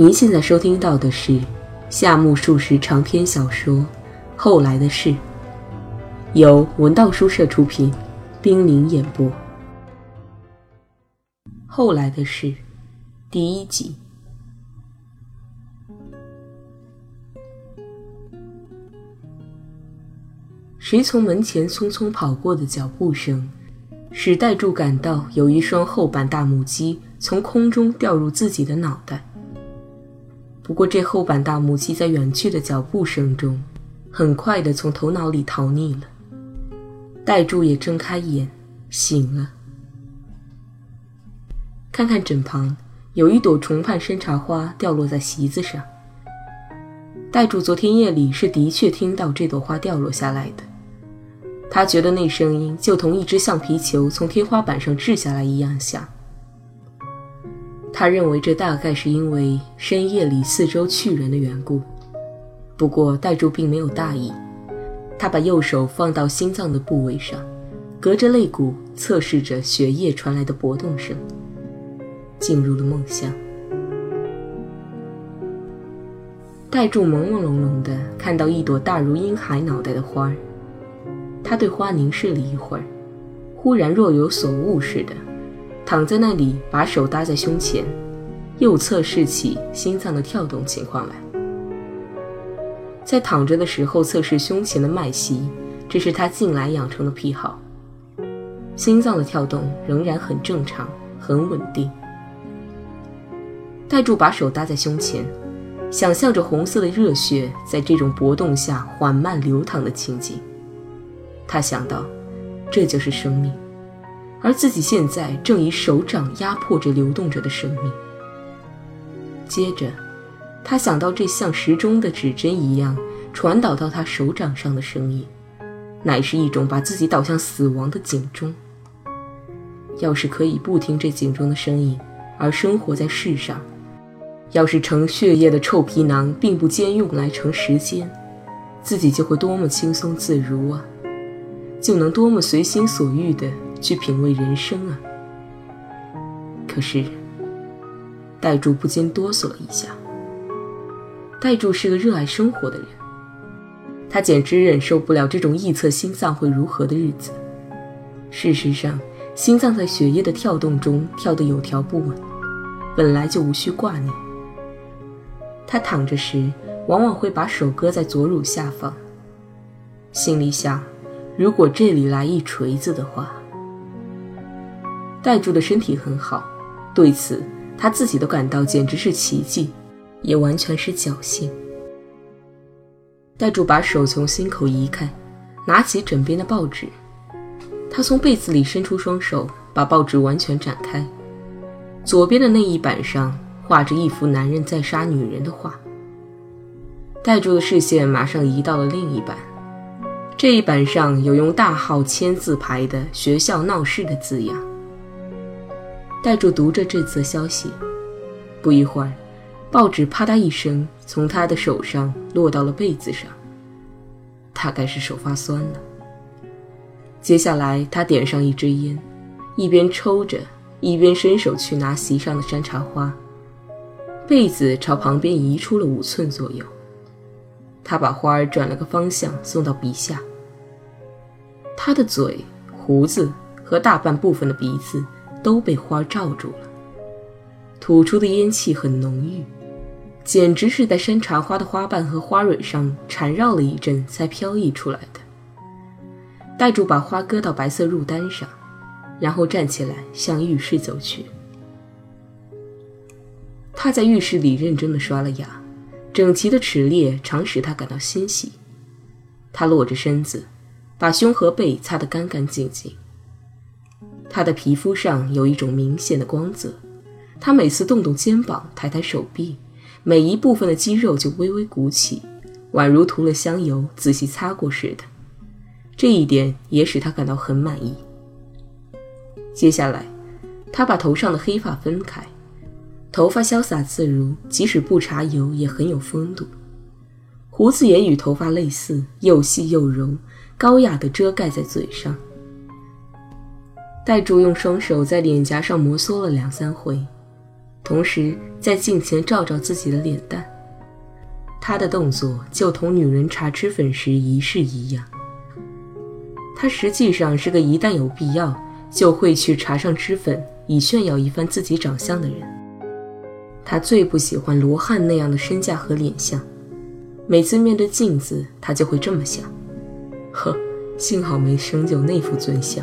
您现在收听到的是夏目漱石长篇小说《后来的事》，由文道书社出品，冰凌演播。《后来的事》第一集。谁从门前匆匆跑过的脚步声，使戴柱感到有一双厚板大母鸡从空中掉入自己的脑袋。不过，这后板大母鸡在远去的脚步声中，很快地从头脑里逃匿了。戴柱也睁开眼，醒了。看看枕旁，有一朵重瓣山茶花掉落在席子上。戴柱昨天夜里是的确听到这朵花掉落下来的，他觉得那声音就同一只橡皮球从天花板上掷下来一样响。他认为这大概是因为深夜里四周去人的缘故，不过戴柱并没有大意。他把右手放到心脏的部位上，隔着肋骨测试着血液传来的搏动声，进入了梦乡。戴柱朦朦胧胧地看到一朵大如婴孩脑袋的花儿，他对花凝视了一会儿，忽然若有所悟似的。躺在那里，把手搭在胸前，右侧试起心脏的跳动情况来。在躺着的时候测试胸前的脉息，这是他近来养成的癖好。心脏的跳动仍然很正常，很稳定。戴柱把手搭在胸前，想象着红色的热血在这种搏动下缓慢流淌的情景。他想到，这就是生命。而自己现在正以手掌压迫着流动着的生命。接着，他想到这像时钟的指针一样传导到他手掌上的声音，乃是一种把自己导向死亡的警钟。要是可以不听这警钟的声音而生活在世上，要是盛血液的臭皮囊并不兼用来盛时间，自己就会多么轻松自如啊！就能多么随心所欲的。去品味人生啊！可是，戴柱不禁哆嗦了一下。戴柱是个热爱生活的人，他简直忍受不了这种臆测心脏会如何的日子。事实上，心脏在血液的跳动中跳得有条不紊，本来就无需挂念。他躺着时，往往会把手搁在左乳下方，心里想：如果这里来一锤子的话。戴柱的身体很好，对此他自己都感到简直是奇迹，也完全是侥幸。戴柱把手从心口移开，拿起枕边的报纸，他从被子里伸出双手，把报纸完全展开。左边的那一版上画着一幅男人在杀女人的画。戴柱的视线马上移到了另一版，这一版上有用大号签字排的“学校闹事”的字样。戴柱读着这则消息，不一会儿，报纸啪嗒一声从他的手上落到了被子上。大概是手发酸了。接下来，他点上一支烟，一边抽着，一边伸手去拿席上的山茶花。被子朝旁边移出了五寸左右。他把花儿转了个方向，送到鼻下。他的嘴、胡子和大半部分的鼻子。都被花罩住了，吐出的烟气很浓郁，简直是在山茶花的花瓣和花蕊上缠绕了一阵才飘逸出来的。戴柱把花搁到白色褥单上，然后站起来向浴室走去。他在浴室里认真地刷了牙，整齐的齿列常使他感到欣喜。他裸着身子，把胸和背擦得干干净净。他的皮肤上有一种明显的光泽，他每次动动肩膀、抬抬手臂，每一部分的肌肉就微微鼓起，宛如涂了香油、仔细擦过似的。这一点也使他感到很满意。接下来，他把头上的黑发分开，头发潇洒自如，即使不擦油也很有风度。胡子也与头发类似，又细又柔，高雅地遮盖在嘴上。戴柱用双手在脸颊上摩挲了两三回，同时在镜前照照自己的脸蛋。他的动作就同女人查脂粉时仪式一样。他实际上是个一旦有必要就会去查上脂粉，以炫耀一番自己长相的人。他最不喜欢罗汉那样的身价和脸相。每次面对镜子，他就会这么想：呵，幸好没生就那副尊相。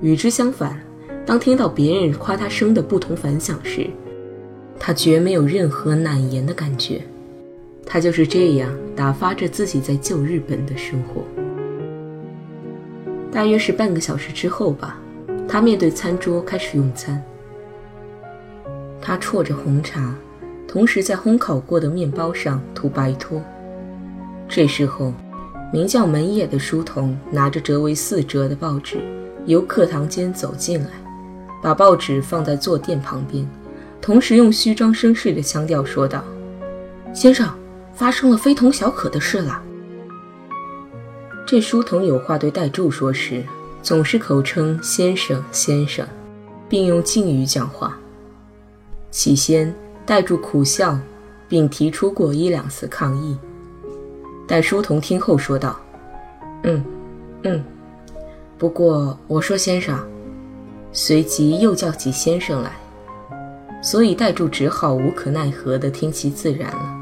与之相反，当听到别人夸他生的不同凡响时，他绝没有任何难言的感觉。他就是这样打发着自己在旧日本的生活。大约是半个小时之后吧，他面对餐桌开始用餐。他啜着红茶，同时在烘烤过的面包上涂白托。这时候，名叫门野的书童拿着折为四折的报纸。由课堂间走进来，把报纸放在坐垫旁边，同时用虚张声势的腔调说道：“先生，发生了非同小可的事了。”这书童有话对戴柱说时，总是口称“先生，先生”，并用敬语讲话。起先，戴柱苦笑，并提出过一两次抗议。但书童听后说道：“嗯，嗯。”不过我说先生，随即又叫起先生来，所以戴柱只好无可奈何地听其自然了。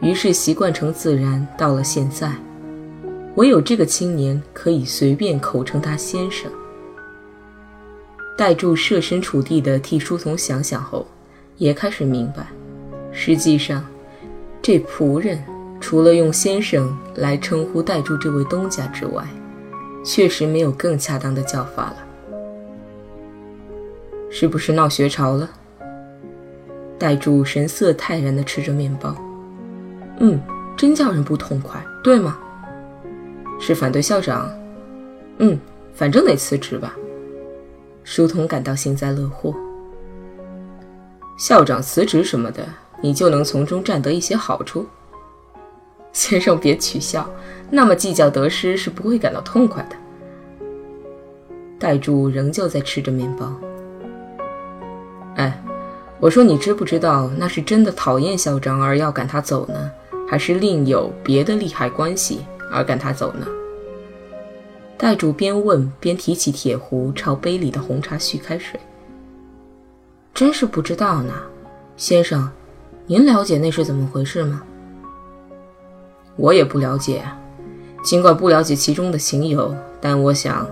于是习惯成自然，到了现在，唯有这个青年可以随便口称他先生。戴柱设身处地地替书童想想后，也开始明白，实际上，这仆人除了用先生来称呼戴柱这位东家之外，确实没有更恰当的叫法了，是不是闹学潮了？戴柱神色泰然地吃着面包，嗯，真叫人不痛快，对吗？是反对校长？嗯，反正得辞职吧。书童感到幸灾乐祸。校长辞职什么的，你就能从中占得一些好处？先生别取笑。那么计较得失是不会感到痛快的。戴柱仍旧在吃着面包。哎，我说你知不知道那是真的讨厌校长而要赶他走呢，还是另有别的利害关系而赶他走呢？戴主边问边提起铁壶，朝杯里的红茶续开水。真是不知道呢，先生，您了解那是怎么回事吗？我也不了解。尽管不了解其中的情由，但我想，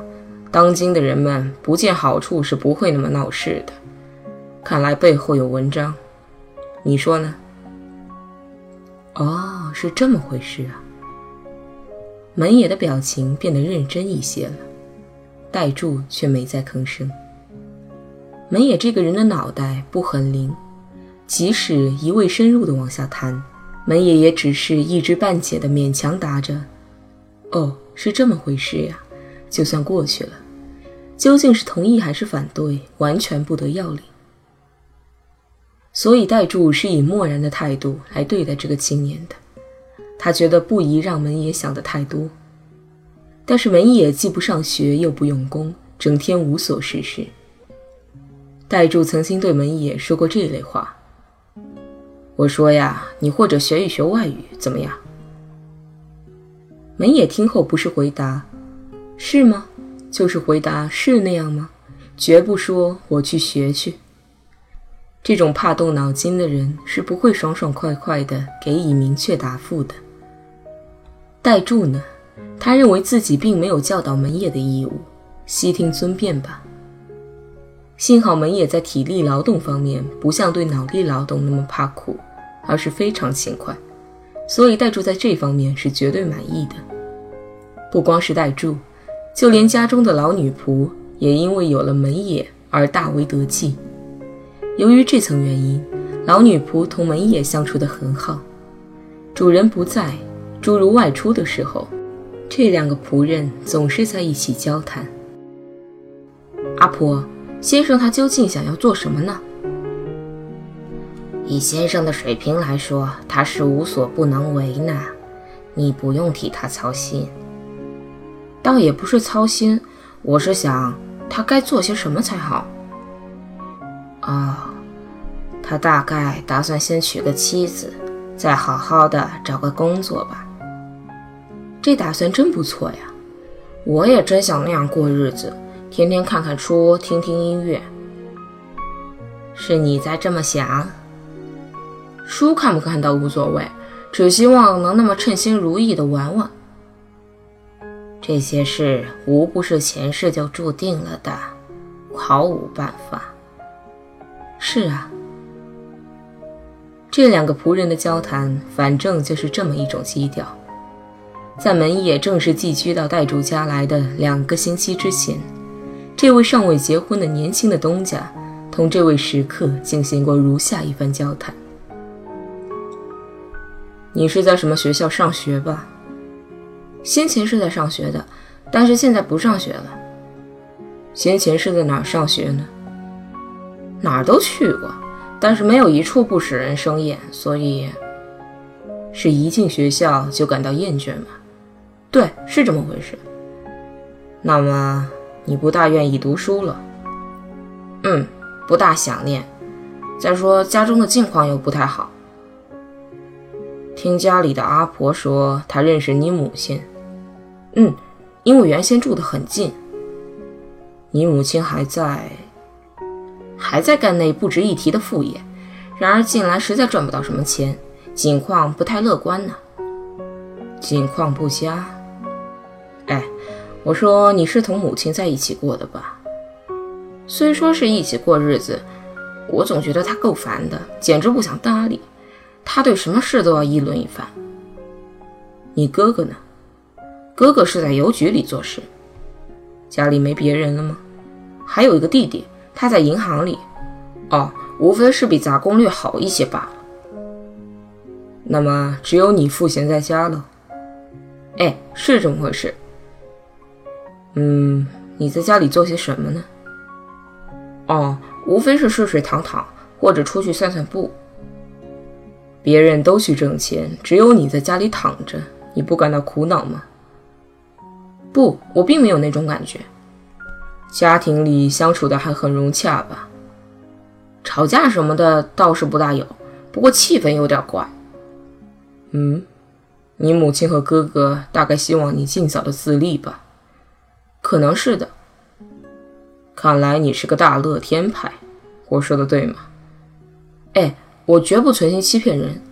当今的人们不见好处是不会那么闹事的。看来背后有文章，你说呢？哦，是这么回事啊。门野的表情变得认真一些了，戴柱却没再吭声。门野这个人的脑袋不很灵，即使一味深入的往下谈，门野也只是一知半解的勉强答着。哦，是这么回事呀，就算过去了。究竟是同意还是反对，完全不得要领。所以戴柱是以漠然的态度来对待这个青年的。他觉得不宜让门野想的太多。但是门野既不上学又不用功，整天无所事事。戴柱曾经对门野说过这类话：“我说呀，你或者学一学外语，怎么样？”门野听后不是回答，是吗？就是回答是那样吗？绝不说我去学去。这种怕动脑筋的人是不会爽爽快快的给以明确答复的。代柱呢？他认为自己并没有教导门野的义务，悉听尊便吧。幸好门野在体力劳动方面不像对脑力劳动那么怕苦，而是非常勤快。所以代柱在这方面是绝对满意的。不光是代柱，就连家中的老女仆也因为有了门野而大为得计。由于这层原因，老女仆同门野相处得很好。主人不在，诸如外出的时候，这两个仆人总是在一起交谈。阿婆，先生他究竟想要做什么呢？以先生的水平来说，他是无所不能为呢。你不用替他操心。倒也不是操心，我是想他该做些什么才好。啊，他大概打算先娶个妻子，再好好的找个工作吧。这打算真不错呀！我也真想那样过日子，天天看看书，听听音乐。是你在这么想？书看不看倒无所谓，只希望能那么称心如意的玩玩。这些事无不是前世就注定了的，毫无办法。是啊，这两个仆人的交谈，反正就是这么一种基调。在门野正式寄居到代主家来的两个星期之前，这位尚未结婚的年轻的东家。同这位食客进行过如下一番交谈：“你是在什么学校上学吧？先前是在上学的，但是现在不上学了。先前是在哪上学呢？哪儿都去过，但是没有一处不使人生厌，所以是一进学校就感到厌倦吗？对，是这么回事。那么你不大愿意读书了？嗯。”不大想念，再说家中的境况又不太好。听家里的阿婆说，她认识你母亲。嗯，因为原先住得很近。你母亲还在，还在干那不值一提的副业。然而近来实在赚不到什么钱，境况不太乐观呢。境况不佳。哎，我说你是同母亲在一起过的吧？虽说是一起过日子，我总觉得他够烦的，简直不想搭理。他对什么事都要议论一番。你哥哥呢？哥哥是在邮局里做事。家里没别人了吗？还有一个弟弟，他在银行里。哦，无非是比杂工略好一些罢了。那么只有你赋闲在家了？哎，是这么回事。嗯，你在家里做些什么呢？哦，无非是睡睡躺躺，或者出去散散步。别人都去挣钱，只有你在家里躺着，你不感到苦恼吗？不，我并没有那种感觉。家庭里相处的还很融洽吧？吵架什么的倒是不大有，不过气氛有点怪。嗯，你母亲和哥哥大概希望你尽早的自立吧？可能是的。看来你是个大乐天派，我说的对吗？哎，我绝不存心欺骗人。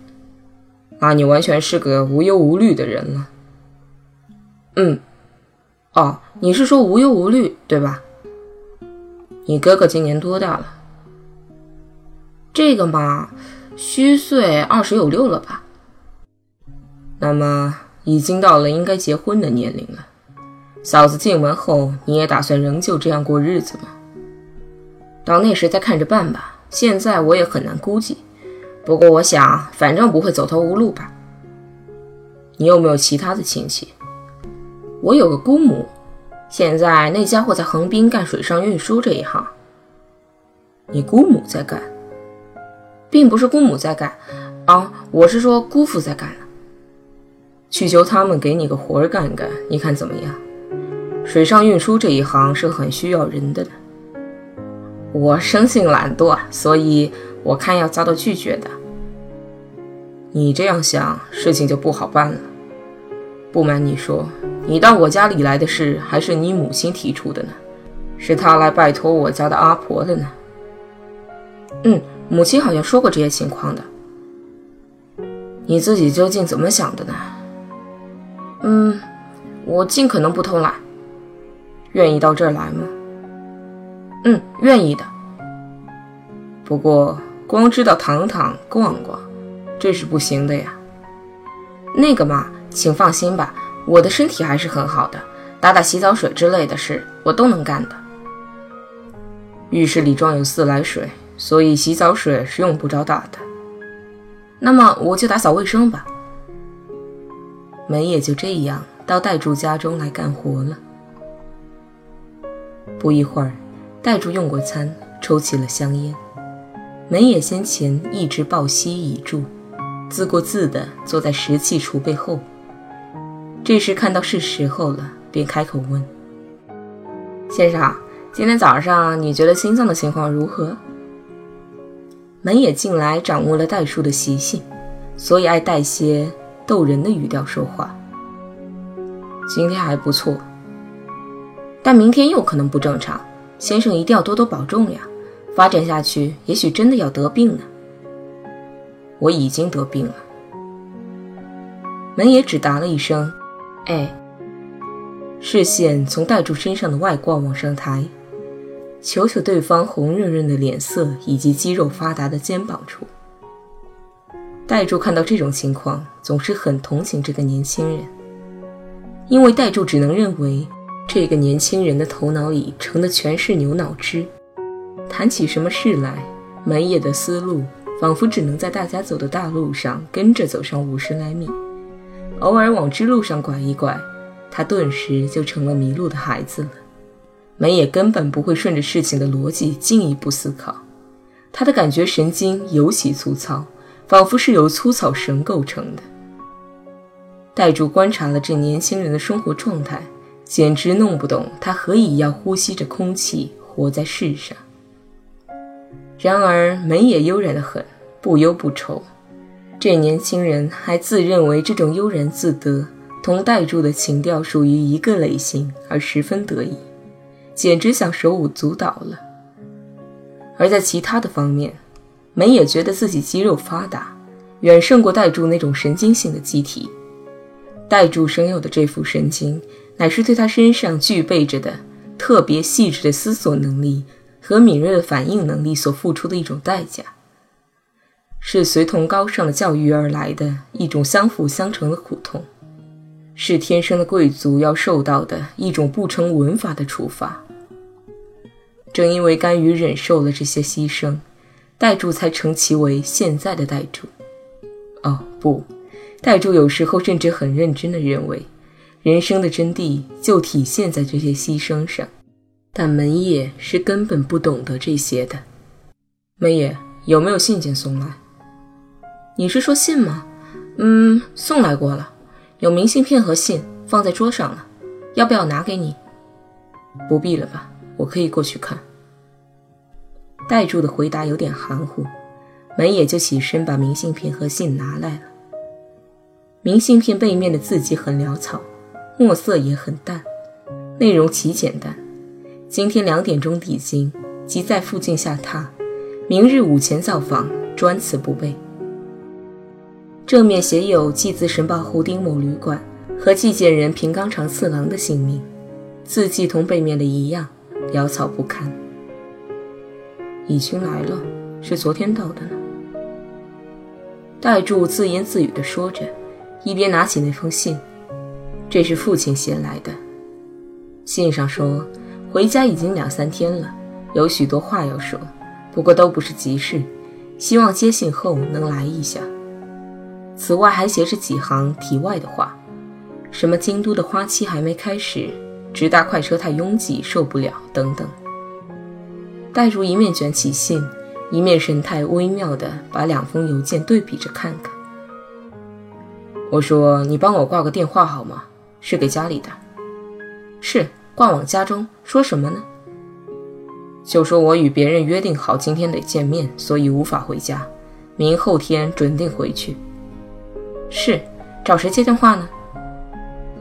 那你完全是个无忧无虑的人了。嗯，哦，你是说无忧无虑对吧？你哥哥今年多大了？这个嘛，虚岁二十有六了吧？那么已经到了应该结婚的年龄了。嫂子进门后，你也打算仍旧这样过日子吗？到那时再看着办吧。现在我也很难估计，不过我想，反正不会走投无路吧。你有没有其他的亲戚？我有个姑母，现在那家伙在横滨干水上运输这一行。你姑母在干，并不是姑母在干，啊，我是说姑父在干去求他们给你个活儿干干，你看怎么样？水上运输这一行是很需要人的呢。我生性懒惰，所以我看要遭到拒绝的。你这样想，事情就不好办了。不瞒你说，你到我家里来的事还是你母亲提出的呢，是她来拜托我家的阿婆的呢。嗯，母亲好像说过这些情况的。你自己究竟怎么想的呢？嗯，我尽可能不偷懒。愿意到这儿来吗？嗯，愿意的。不过光知道躺躺逛逛，这是不行的呀。那个嘛，请放心吧，我的身体还是很好的，打打洗澡水之类的事我都能干的。浴室里装有自来水，所以洗澡水是用不着打的。那么我就打扫卫生吧。门也就这样到代柱家中来干活了。不一会儿，代柱用过餐，抽起了香烟。门野先前一直抱膝倚柱，自顾自地坐在石器橱背后。这时看到是时候了，便开口问：“先生，今天早上你觉得心脏的情况如何？”门野近来掌握了代数的习性，所以爱带些逗人的语调说话。今天还不错，但明天又可能不正常。先生一定要多多保重呀！发展下去，也许真的要得病呢。我已经得病了。门也只答了一声：“哎。”视线从代柱身上的外挂往上抬，求求对方红润润的脸色以及肌肉发达的肩膀处。代柱看到这种情况，总是很同情这个年轻人，因为代柱只能认为这个年轻人的头脑里盛的全是牛脑汁，谈起什么事来，门野的思路仿佛只能在大家走的大路上跟着走上五十来米，偶尔往支路上拐一拐。他顿时就成了迷路的孩子了，门也根本不会顺着事情的逻辑进一步思考。他的感觉神经尤其粗糙，仿佛是由粗草绳构成的。代柱观察了这年轻人的生活状态，简直弄不懂他何以要呼吸着空气活在世上。然而门也悠然的很，不忧不愁。这年轻人还自认为这种悠然自得。同代柱的情调属于一个类型，而十分得意，简直想手舞足蹈了。而在其他的方面，门也觉得自己肌肉发达，远胜过代柱那种神经性的机体。代柱生有的这副神经，乃是对他身上具备着的特别细致的思索能力和敏锐的反应能力所付出的一种代价，是随同高尚的教育而来的一种相辅相成的苦痛。是天生的贵族要受到的一种不成文法的处罚。正因为甘于忍受了这些牺牲，代柱才成其为现在的代柱。哦，不，代柱有时候甚至很认真地认为，人生的真谛就体现在这些牺牲上。但门野是根本不懂得这些的。门野有没有信件送来？你是说信吗？嗯，送来过了。有明信片和信放在桌上了，要不要拿给你？不必了吧，我可以过去看。代柱的回答有点含糊，门野就起身把明信片和信拿来了。明信片背面的字迹很潦草，墨色也很淡，内容极简单：今天两点钟抵京，即在附近下榻，明日午前造访，专此不备。正面写有祭自神报侯丁某旅馆和寄件人平冈长次郎的姓名，字迹同背面的一样，潦草不堪。已经来了，是昨天到的呢。代柱自言自语地说着，一边拿起那封信，这是父亲写来的。信上说回家已经两三天了，有许多话要说，不过都不是急事，希望接信后能来一下。此外还写着几行题外的话，什么京都的花期还没开始，直达快车太拥挤受不了等等。戴如一面卷起信，一面神态微妙地把两封邮件对比着看看。我说：“你帮我挂个电话好吗？是给家里的。”“是，挂往家中。说什么呢？”“就说我与别人约定好今天得见面，所以无法回家，明后天准定回去。”是，找谁接电话呢？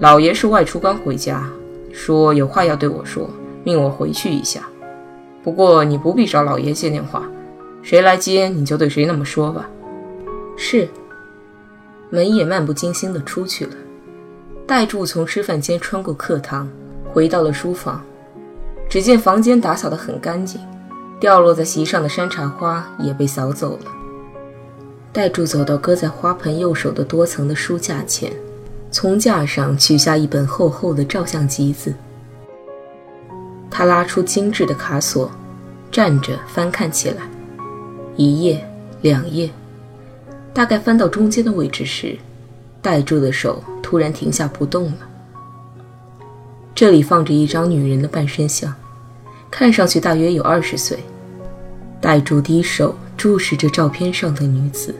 老爷是外出刚回家，说有话要对我说，命我回去一下。不过你不必找老爷接电话，谁来接你就对谁那么说吧。是。门也漫不经心地出去了。代柱从吃饭间穿过课堂，回到了书房，只见房间打扫得很干净，掉落在席上的山茶花也被扫走了。代柱走到搁在花盆右手的多层的书架前，从架上取下一本厚厚的照相集子。他拉出精致的卡锁，站着翻看起来，一页，两页，大概翻到中间的位置时，代柱的手突然停下不动了。这里放着一张女人的半身像，看上去大约有二十岁。戴住低手注视着照片上的女子。